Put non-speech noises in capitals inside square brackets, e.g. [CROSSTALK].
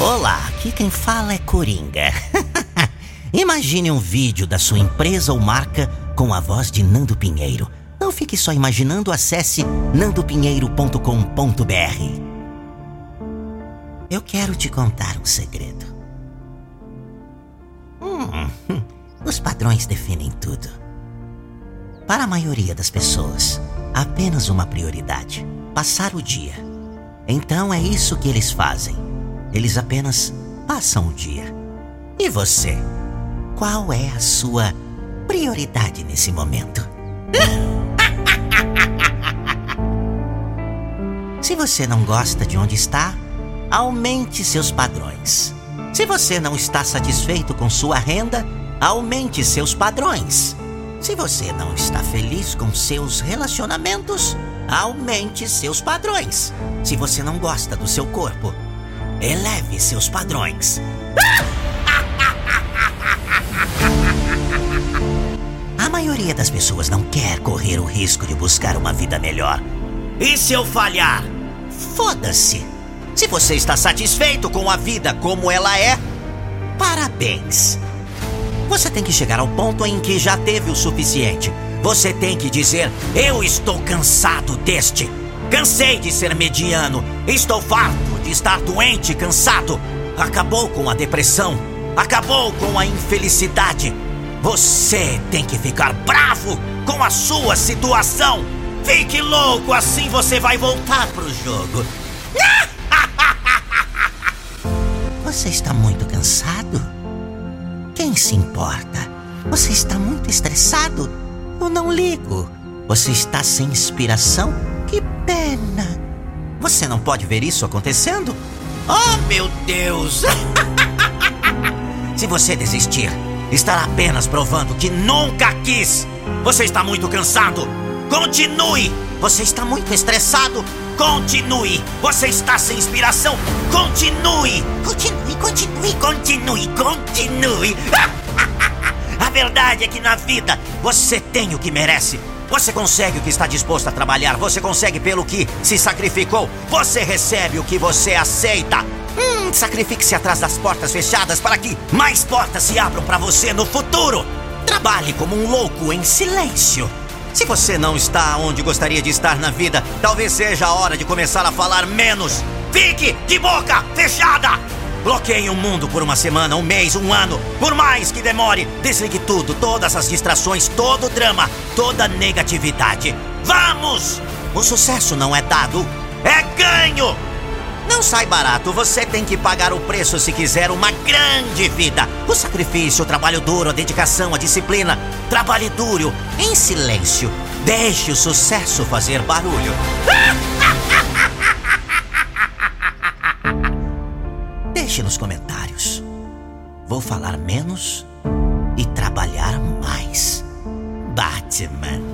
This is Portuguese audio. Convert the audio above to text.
Olá, aqui quem fala é Coringa. [LAUGHS] Imagine um vídeo da sua empresa ou marca com a voz de Nando Pinheiro. Não fique só imaginando, acesse nandopinheiro.com.br. Eu quero te contar um segredo. Hum, [LAUGHS] os padrões definem tudo. Para a maioria das pessoas, apenas uma prioridade: passar o dia. Então é isso que eles fazem. Eles apenas passam o dia. E você? Qual é a sua prioridade nesse momento? [LAUGHS] Se você não gosta de onde está, aumente seus padrões. Se você não está satisfeito com sua renda, aumente seus padrões. Se você não está feliz com seus relacionamentos, aumente seus padrões. Se você não gosta do seu corpo, eleve seus padrões. A maioria das pessoas não quer correr o risco de buscar uma vida melhor. E se eu falhar? Foda-se! Se você está satisfeito com a vida como ela é, parabéns! Você tem que chegar ao ponto em que já teve o suficiente. Você tem que dizer: Eu estou cansado deste. Cansei de ser mediano. Estou farto de estar doente cansado. Acabou com a depressão. Acabou com a infelicidade. Você tem que ficar bravo com a sua situação. Fique louco, assim você vai voltar pro jogo. [LAUGHS] Você está muito cansado? Quem se importa? Você está muito estressado? Eu não ligo. Você está sem inspiração? Que pena. Você não pode ver isso acontecendo? Oh, meu Deus! [LAUGHS] Se você desistir, estará apenas provando que nunca quis. Você está muito cansado. Continue! Você está muito estressado. Continue! Você está sem inspiração. Continue! Continue, continue, continue, continue! [LAUGHS] A verdade é que na vida você tem o que merece. Você consegue o que está disposto a trabalhar, você consegue pelo que se sacrificou, você recebe o que você aceita. Hum, sacrifique-se atrás das portas fechadas para que mais portas se abram para você no futuro. Trabalhe como um louco em silêncio. Se você não está onde gostaria de estar na vida, talvez seja a hora de começar a falar menos. Fique de boca fechada! Bloqueie o mundo por uma semana, um mês, um ano. Por mais que demore, desligue tudo, todas as distrações, todo o drama, toda a negatividade. Vamos! O sucesso não é dado, é ganho! Não sai barato, você tem que pagar o preço se quiser uma grande vida. O sacrifício, o trabalho duro, a dedicação, a disciplina. Trabalhe duro, em silêncio. Deixe o sucesso fazer barulho. Deixe nos comentários. Vou falar menos e trabalhar mais. Batman.